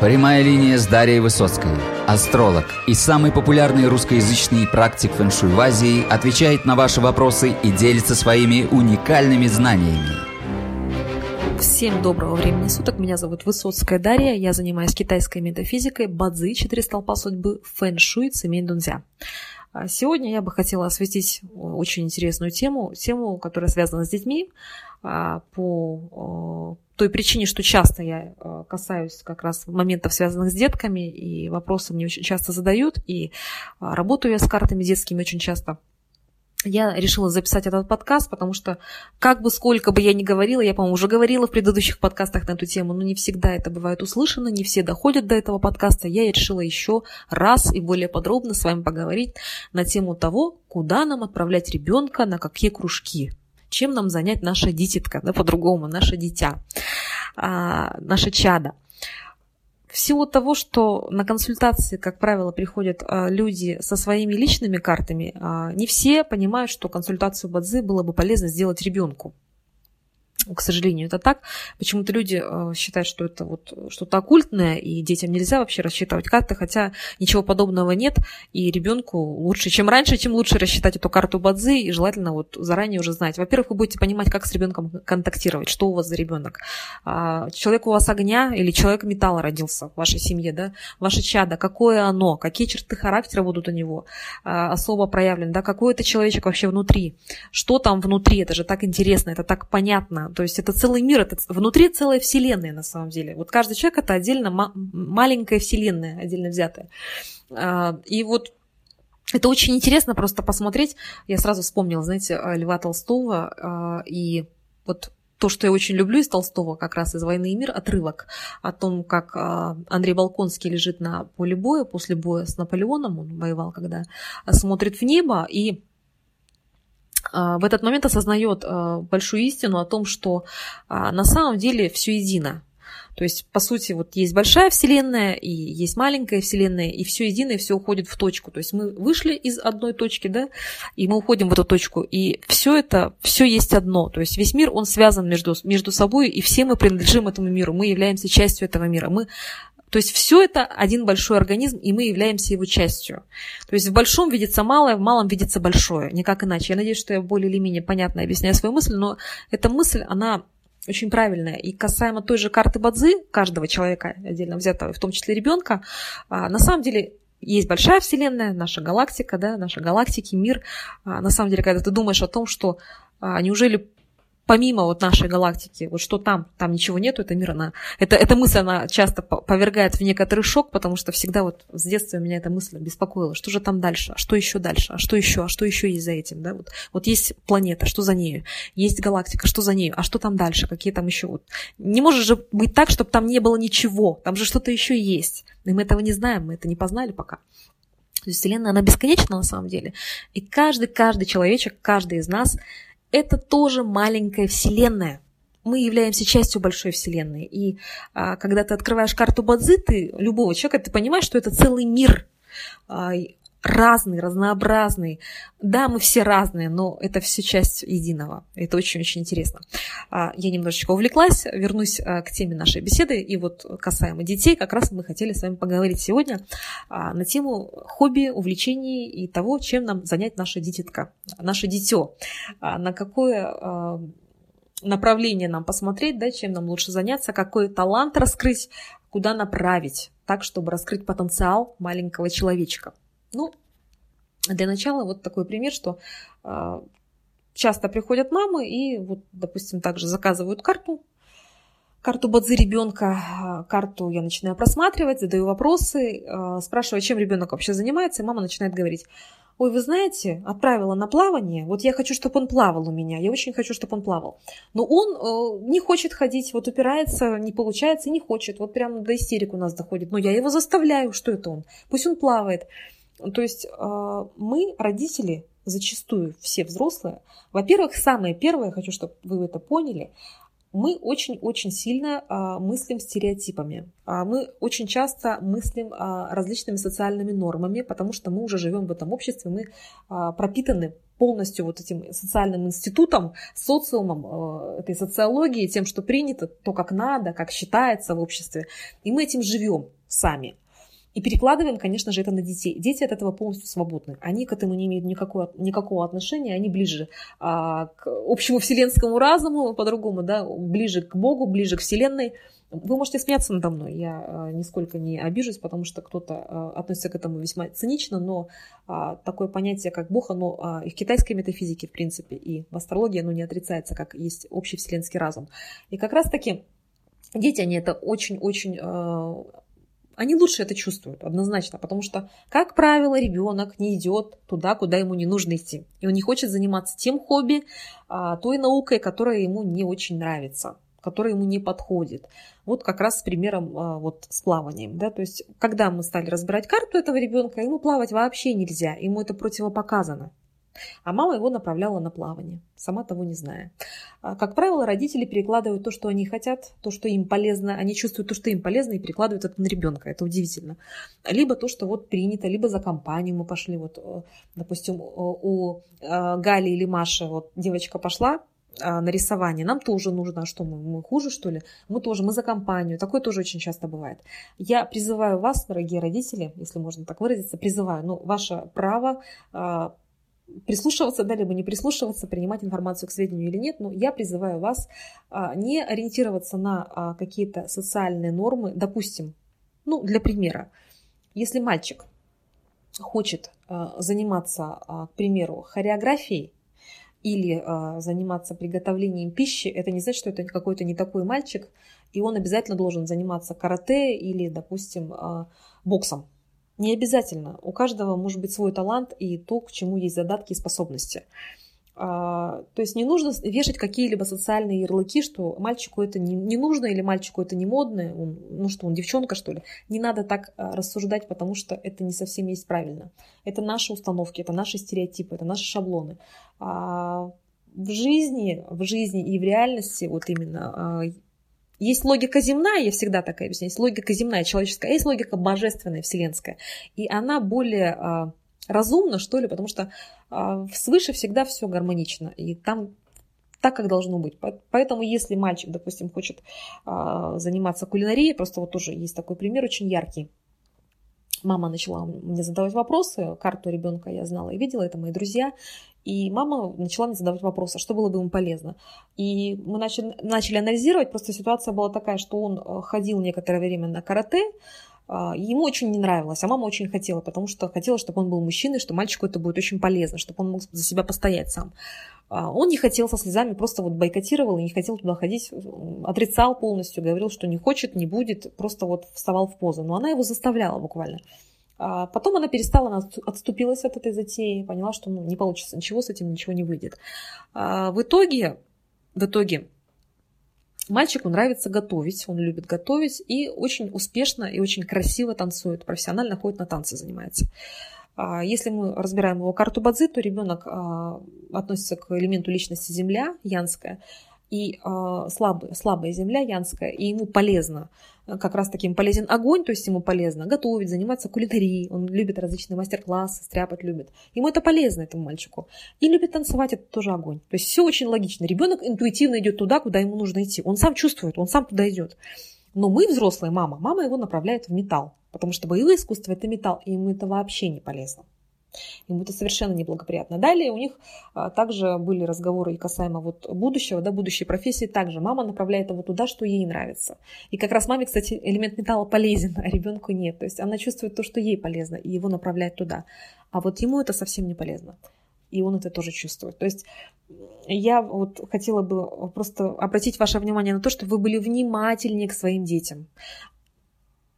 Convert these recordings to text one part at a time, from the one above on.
Прямая линия с Дарьей Высоцкой. Астролог и самый популярный русскоязычный практик фэншуй в Азии отвечает на ваши вопросы и делится своими уникальными знаниями. Всем доброго времени суток. Меня зовут Высоцкая Дарья. Я занимаюсь китайской метафизикой, бадзи, четыре столпа судьбы, фэншуй, цемень дунзя. А сегодня я бы хотела осветить очень интересную тему, тему, которая связана с детьми, по той причине, что часто я а, касаюсь как раз моментов, связанных с детками, и вопросы мне очень часто задают, и работаю я с картами детскими очень часто – я решила записать этот подкаст, потому что как бы сколько бы я ни говорила, я, по-моему, уже говорила в предыдущих подкастах на эту тему, но не всегда это бывает услышано, не все доходят до этого подкаста. Я решила еще раз и более подробно с вами поговорить на тему того, куда нам отправлять ребенка, на какие кружки, чем нам занять наша дитятка, да, по-другому, наше дитя, а, наше чадо. В силу того, что на консультации, как правило, приходят а, люди со своими личными картами, а, не все понимают, что консультацию Бадзи было бы полезно сделать ребенку к сожалению, это так. Почему-то люди э, считают, что это вот что-то оккультное, и детям нельзя вообще рассчитывать карты, хотя ничего подобного нет, и ребенку лучше, чем раньше, чем лучше рассчитать эту карту Бадзи, и желательно вот заранее уже знать. Во-первых, вы будете понимать, как с ребенком контактировать, что у вас за ребенок. А, человек у вас огня или человек металла родился в вашей семье, да, ваше чадо, какое оно, какие черты характера будут у него а, особо проявлены, да, какой это человечек вообще внутри, что там внутри, это же так интересно, это так понятно, то есть это целый мир, это внутри целая вселенная на самом деле. Вот каждый человек это отдельно маленькая вселенная, отдельно взятая. А, и вот это очень интересно просто посмотреть. Я сразу вспомнила, знаете, Льва Толстого а, и вот то, что я очень люблю из Толстого, как раз из «Войны и мир», отрывок о том, как а, Андрей Балконский лежит на поле боя после боя с Наполеоном, он воевал, когда смотрит в небо, и а, в этот момент осознает а, большую истину о том, что а, на самом деле все едино. То есть, по сути, вот есть большая вселенная и есть маленькая вселенная, и все единое, все уходит в точку. То есть мы вышли из одной точки, да, и мы уходим в эту точку, и все это, все есть одно. То есть весь мир, он связан между, между собой, и все мы принадлежим этому миру, мы являемся частью этого мира. Мы то есть все это один большой организм, и мы являемся его частью. То есть в большом видится малое, в малом видится большое, никак иначе. Я надеюсь, что я более или менее понятно объясняю свою мысль, но эта мысль, она очень правильная. И касаемо той же карты Бадзи, каждого человека отдельно взятого, в том числе ребенка, а, на самом деле есть большая вселенная, наша галактика, да, наша галактики, мир. А, на самом деле, когда ты думаешь о том, что а, неужели помимо вот нашей галактики, вот что там, там ничего нету, это мир, она, это, эта мысль, она часто повергает в некоторый шок, потому что всегда вот с детства меня эта мысль беспокоила, что же там дальше, а что еще дальше, а что еще, а что еще есть за этим, да, вот, вот есть планета, что за нею, есть галактика, что за нею, а что там дальше, какие там еще, вот, не может же быть так, чтобы там не было ничего, там же что-то еще есть, и мы этого не знаем, мы это не познали пока. То есть Вселенная, она бесконечна на самом деле. И каждый, каждый человечек, каждый из нас это тоже маленькая вселенная. Мы являемся частью большой вселенной. И а, когда ты открываешь карту Бадзи, ты любого человека, ты понимаешь, что это целый мир. Разный, разнообразный. Да, мы все разные, но это все часть единого. Это очень-очень интересно. А, я немножечко увлеклась, вернусь а, к теме нашей беседы. И вот касаемо детей, как раз мы хотели с вами поговорить сегодня а, на тему хобби, увлечений и того, чем нам занять наша дитятка, наше дитё. На какое направление нам посмотреть, да, чем нам лучше заняться, какой талант раскрыть, куда направить, так, чтобы раскрыть потенциал маленького человечка. Ну, для начала вот такой пример, что э, часто приходят мамы и вот, допустим, также заказывают карту, карту Бадзи ребенка, карту я начинаю просматривать, задаю вопросы, э, спрашиваю, чем ребенок вообще занимается, и мама начинает говорить, ой, вы знаете, отправила на плавание, вот я хочу, чтобы он плавал у меня, я очень хочу, чтобы он плавал. Но он э, не хочет ходить, вот упирается, не получается, не хочет, вот прямо до истерик у нас доходит. Но я его заставляю, что это он? Пусть он плавает. То есть а, мы, родители, зачастую все взрослые, во-первых, самое первое, хочу, чтобы вы это поняли, мы очень-очень сильно а, мыслим стереотипами. А, мы очень часто мыслим а, различными социальными нормами, потому что мы уже живем в этом обществе, мы а, пропитаны полностью вот этим социальным институтом, социумом, э, этой социологией, тем, что принято, то, как надо, как считается в обществе. И мы этим живем сами. И перекладываем, конечно же, это на детей. Дети от этого полностью свободны. Они к этому не имеют никакого, никакого отношения, они ближе а, к общему вселенскому разуму, по-другому, да, ближе к Богу, ближе к Вселенной. Вы можете смеяться надо мной, я а, нисколько не обижусь, потому что кто-то а, относится к этому весьма цинично, но а, такое понятие, как Бог, оно и в китайской метафизике, в принципе, и в астрологии оно не отрицается, как есть общий вселенский разум. И как раз-таки дети, они это очень-очень они лучше это чувствуют, однозначно, потому что, как правило, ребенок не идет туда, куда ему не нужно идти. И он не хочет заниматься тем хобби, а, той наукой, которая ему не очень нравится которая ему не подходит. Вот как раз с примером а, вот с плаванием. Да? То есть, когда мы стали разбирать карту этого ребенка, ему плавать вообще нельзя, ему это противопоказано. А мама его направляла на плавание, сама того не зная. А, как правило, родители перекладывают то, что они хотят, то, что им полезно, они чувствуют то, что им полезно, и перекладывают это на ребенка. Это удивительно. Либо то, что вот принято, либо за компанию мы пошли. Вот, э, допустим, у э, Гали или Маши вот девочка пошла, а, на рисование, нам тоже нужно, а что мы, мы хуже, что ли? Мы тоже, мы за компанию. Такое тоже очень часто бывает. Я призываю вас, дорогие родители, если можно так выразиться, призываю, ну, ваше право прислушиваться, да, либо не прислушиваться, принимать информацию к сведению или нет, но я призываю вас а, не ориентироваться на а, какие-то социальные нормы. Допустим, ну, для примера, если мальчик хочет а, заниматься, к примеру, хореографией, или заниматься приготовлением пищи, это не значит, что это какой-то не такой мальчик, и он обязательно должен заниматься карате или, допустим, боксом. Не обязательно. У каждого может быть свой талант и то, к чему есть задатки и способности. А, то есть не нужно вешать какие-либо социальные ярлыки, что мальчику это не, нужно или мальчику это не модно, он, ну что он девчонка что ли. Не надо так а, рассуждать, потому что это не совсем есть правильно. Это наши установки, это наши стереотипы, это наши шаблоны. А в жизни, в жизни и в реальности вот именно есть логика земная, я всегда такая объясняю, есть логика земная, человеческая, а есть логика божественная, вселенская. И она более а, разумна, что ли, потому что а, свыше всегда все гармонично. И там так, как должно быть. Поэтому, если мальчик, допустим, хочет а, заниматься кулинарией, просто вот тоже есть такой пример очень яркий. Мама начала мне задавать вопросы, карту ребенка я знала и видела, это мои друзья. И мама начала мне задавать вопросы, что было бы ему полезно. И мы начали, начали анализировать, просто ситуация была такая, что он э, ходил некоторое время на карате, ему очень не нравилось, а мама очень хотела, потому что хотела, чтобы он был мужчиной, что мальчику это будет очень полезно, чтобы он мог за себя постоять сам. А, он не хотел со слезами, просто вот бойкотировал и не хотел туда ходить, отрицал полностью, говорил, что не хочет, не будет, просто вот вставал в позу. Но она его заставляла буквально. А потом она перестала, она отступилась от этой затеи, поняла, что ну, не получится ничего с этим, ничего не выйдет. А в итоге, в итоге мальчику нравится готовить, он любит готовить и очень успешно и очень красиво танцует, профессионально ходит на танцы, занимается. А если мы разбираем его карту Бадзи, то ребенок а, относится к элементу личности Земля, янская, и э, слабая, слабая земля янская, и ему полезно, как раз таким полезен огонь, то есть ему полезно готовить, заниматься кулинарией, он любит различные мастер-классы, стряпать любит. Ему это полезно, этому мальчику. И любит танцевать, это тоже огонь. То есть все очень логично. Ребенок интуитивно идет туда, куда ему нужно идти. Он сам чувствует, он сам туда идет. Но мы, взрослые, мама, мама его направляет в металл, потому что боевое искусство – это металл, и ему это вообще не полезно. Ему это совершенно неблагоприятно. Далее у них а, также были разговоры и касаемо вот будущего, да, будущей профессии. Также мама направляет его туда, что ей нравится. И как раз маме, кстати, элемент металла полезен, а ребенку нет. То есть она чувствует то, что ей полезно, и его направляет туда. А вот ему это совсем не полезно. И он это тоже чувствует. То есть я вот хотела бы просто обратить ваше внимание на то, что вы были внимательнее к своим детям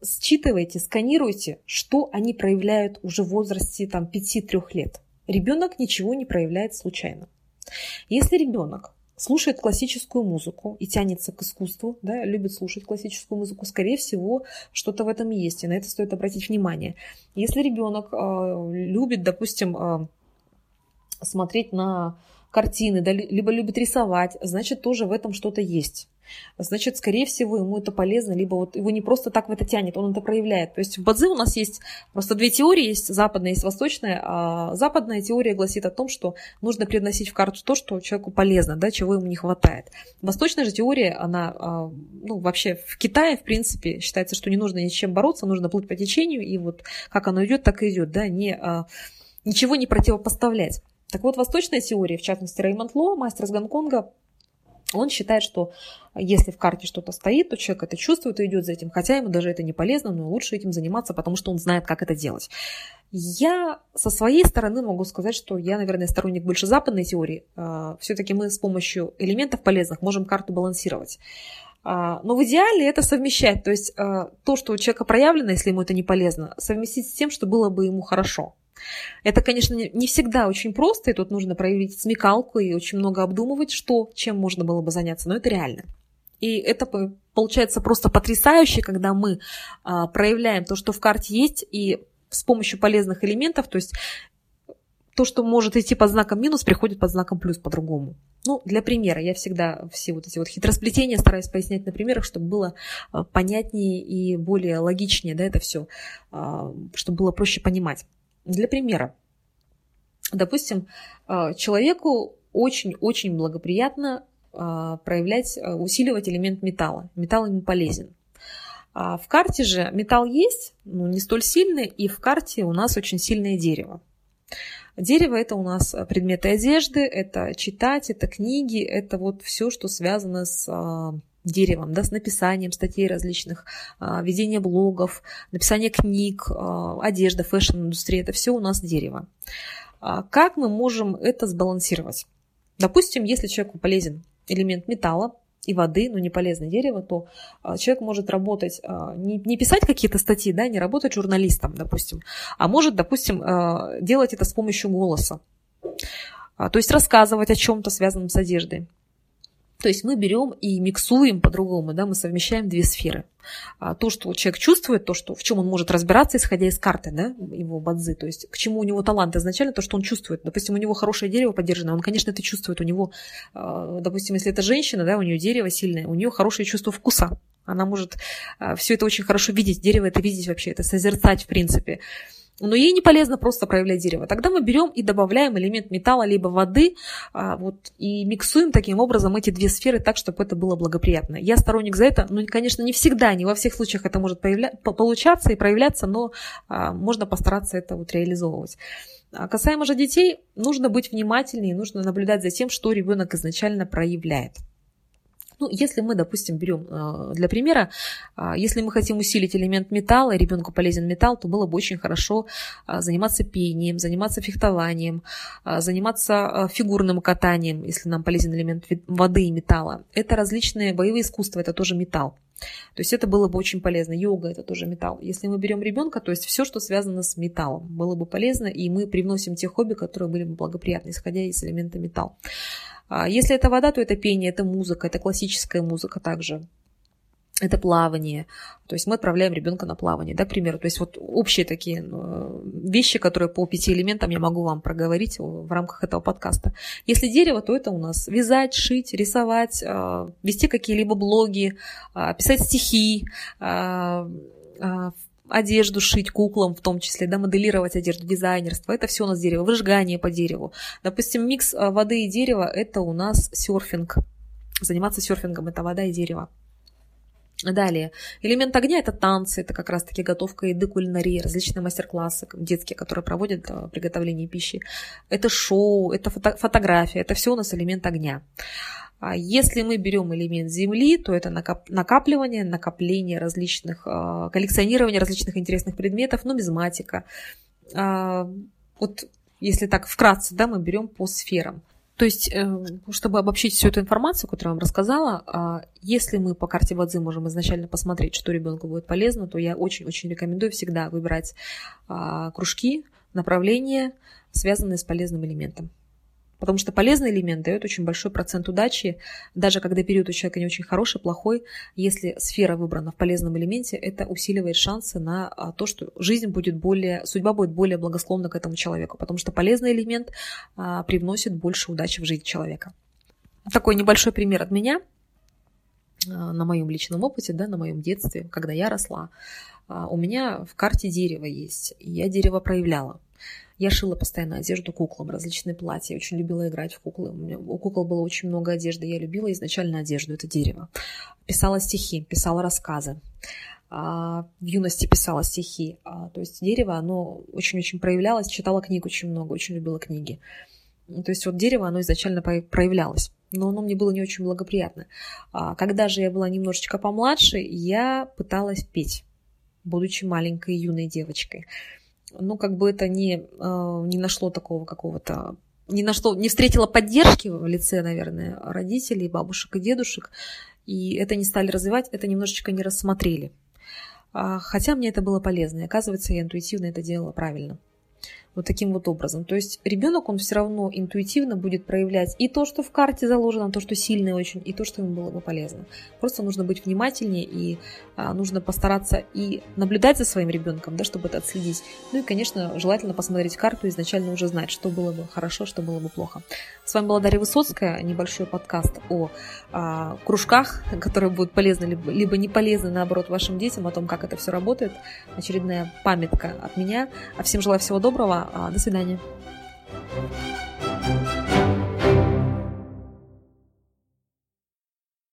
считывайте, сканируйте, что они проявляют уже в возрасте там, 5-3 лет. Ребенок ничего не проявляет случайно. Если ребенок слушает классическую музыку и тянется к искусству, да, любит слушать классическую музыку, скорее всего, что-то в этом есть, и на это стоит обратить внимание. Если ребенок э, любит, допустим, э, смотреть на картины, да, либо любит рисовать, значит, тоже в этом что-то есть. значит, скорее всего, ему это полезно, либо вот его не просто так в это тянет, он это проявляет. То есть в Бадзи у нас есть просто две теории, есть западная, есть восточная. А западная теория гласит о том, что нужно привносить в карту то, что человеку полезно, да, чего ему не хватает. Восточная же теория, она, а, ну, вообще в Китае, в принципе, считается, что не нужно ни с чем бороться, нужно плыть по течению, и вот как оно идет, так и идет, да, не, а, ничего не противопоставлять. Так вот, восточная теория, в частности, Реймонд Ло, мастер из Гонконга, он считает, что если в карте что-то стоит, то человек это чувствует и идет за этим, хотя ему даже это не полезно, но лучше этим заниматься, потому что он знает, как это делать. Я со своей стороны могу сказать, что я, наверное, сторонник больше западной теории. А, Все-таки мы с помощью элементов полезных можем карту балансировать. А, но в идеале это совмещать, то есть а, то, что у человека проявлено, если ему это не полезно, совместить с тем, что было бы ему хорошо. Это, конечно, не всегда очень просто, и тут нужно проявить смекалку и очень много обдумывать, что, чем можно было бы заняться, но это реально. И это получается просто потрясающе, когда мы а, проявляем то, что в карте есть, и с помощью полезных элементов, то есть то, что может идти под знаком минус, приходит под знаком плюс по-другому. Ну, для примера, я всегда все вот эти вот хитросплетения стараюсь пояснять на примерах, чтобы было а, понятнее и более логичнее, да, это все, а, чтобы было проще понимать. Для примера, допустим, а, человеку очень-очень благоприятно а, проявлять, а, усиливать элемент металла. Металл ему полезен. В карте же металл есть, но не столь сильный, и в карте у нас очень сильное дерево. Дерево это у нас предметы одежды, это читать, это книги, это вот все, что связано с деревом, да, с написанием статей различных, а, ведение блогов, написание книг, а, одежда, fashion-индустрия, это все у нас дерево. А как мы можем это сбалансировать? Допустим, если человеку полезен элемент металла и воды, но не полезное дерево, то человек может работать, не писать какие-то статьи, да, не работать журналистом, допустим, а может, допустим, делать это с помощью голоса. То есть рассказывать о чем-то связанном с одеждой. То есть мы берем и миксуем по-другому, да, мы совмещаем две сферы. А то, что человек чувствует, то, что, в чем он может разбираться, исходя из карты, да, его бадзы, то есть к чему у него талант изначально, то, что он чувствует. Допустим, у него хорошее дерево поддержано, он, конечно, это чувствует. У него, а, допустим, если это женщина, да, у нее дерево сильное, у нее хорошее чувство вкуса. Она может а, все это очень хорошо видеть, дерево это видеть вообще, это созерцать в принципе но ей не полезно просто проявлять дерево. Тогда мы берем и добавляем элемент металла либо воды а, вот, и миксуем таким образом эти две сферы так, чтобы это было благоприятно. Я сторонник за это, ну, конечно, не всегда, не во всех случаях это может появля... получаться и проявляться, но а, можно постараться это вот реализовывать. А касаемо же детей, нужно быть внимательнее, нужно наблюдать за тем, что ребенок изначально проявляет. Ну, если мы, допустим, берем э, для примера, а, если мы хотим усилить элемент металла, и ребенку полезен металл, то было бы очень хорошо а, заниматься пением, заниматься фехтованием, а, заниматься фигурным катанием, если нам полезен элемент воды и металла. Это различные боевые искусства, это тоже металл. То есть это было бы очень полезно. Йога это тоже металл. Если мы берем ребенка, то есть все, что связано с металлом, было бы полезно, и мы привносим те хобби, которые были бы благоприятны, исходя из элемента металл. А если это вода, то это пение, это музыка, это классическая музыка также. Это плавание. То есть мы отправляем ребенка на плавание, да, к примеру. То есть вот общие такие ну, вещи, которые по пяти элементам я могу вам проговорить в рамках этого подкаста. Если дерево, то это у нас вязать, шить, рисовать, а, вести какие-либо блоги, а, писать стихи, одежду шить куклам, в том числе, да, моделировать одежду, дизайнерство, это все у нас дерево, выжигание по дереву. Допустим, микс а, воды и дерева – это у нас серфинг. Заниматься серфингом – это вода и дерево. Далее. Элемент огня – это танцы, это как раз-таки готовка еды, кулинария, различные мастер-классы детские, которые проводят а, приготовление пищи. Это шоу, это фото фотография, это все у нас элемент огня. А если мы берем элемент Земли, то это накапливание, накопление различных, а, коллекционирование различных интересных предметов, нумизматика. А, вот если так вкратце, да, мы берем по сферам. То есть, э, чтобы обобщить всю эту информацию, которую я вам рассказала, если мы по карте Вадзы можем изначально посмотреть, что ребенку будет полезно, то я очень-очень рекомендую всегда выбирать кружки, направления, связанные с полезным элементом. Потому что полезный элемент дает очень большой процент удачи, даже когда период у человека не очень хороший, плохой, если сфера выбрана в полезном элементе, это усиливает шансы на а, то, что жизнь будет более, судьба будет более благосклонна к этому человеку, потому что полезный элемент а, привносит больше удачи в жизнь человека. Такой небольшой пример от меня. на моем личном опыте, да, на моем детстве, когда я росла, у меня в карте дерево есть, и я дерево проявляла. Я шила постоянно одежду куклам, различные платья. Очень любила играть в куклы. У, меня, у кукол было очень много одежды. Я любила изначально одежду, это дерево. Писала стихи, писала рассказы. А, в юности писала стихи. А, то есть дерево, оно очень-очень проявлялось. Читала книг очень много, очень любила книги. То есть вот дерево, оно изначально проявлялось но оно мне было не очень благоприятно. А, когда же я была немножечко помладше, я пыталась петь, будучи маленькой юной девочкой ну, как бы это не, а, не нашло такого какого-то не нашло, не встретило поддержки в лице, наверное, родителей, бабушек и дедушек, и это не стали развивать, это немножечко не рассмотрели. А, хотя мне это было полезно, и оказывается, я интуитивно это делала правильно вот таким вот образом. То есть ребенок, он все равно интуитивно будет проявлять и то, что в карте заложено, то, что сильное очень, и то, что ему было бы полезно. Просто нужно быть внимательнее и а, нужно постараться и наблюдать за своим ребенком, да, чтобы это отследить. Ну и, конечно, желательно посмотреть карту и изначально уже знать, что было бы хорошо, что было бы плохо. С вами была Дарья Высоцкая, небольшой подкаст о а, кружках, которые будут полезны либо, либо не полезны, наоборот, вашим детям, о том, как это все работает. Очередная памятка от меня. А всем желаю всего доброго. А, до свидания.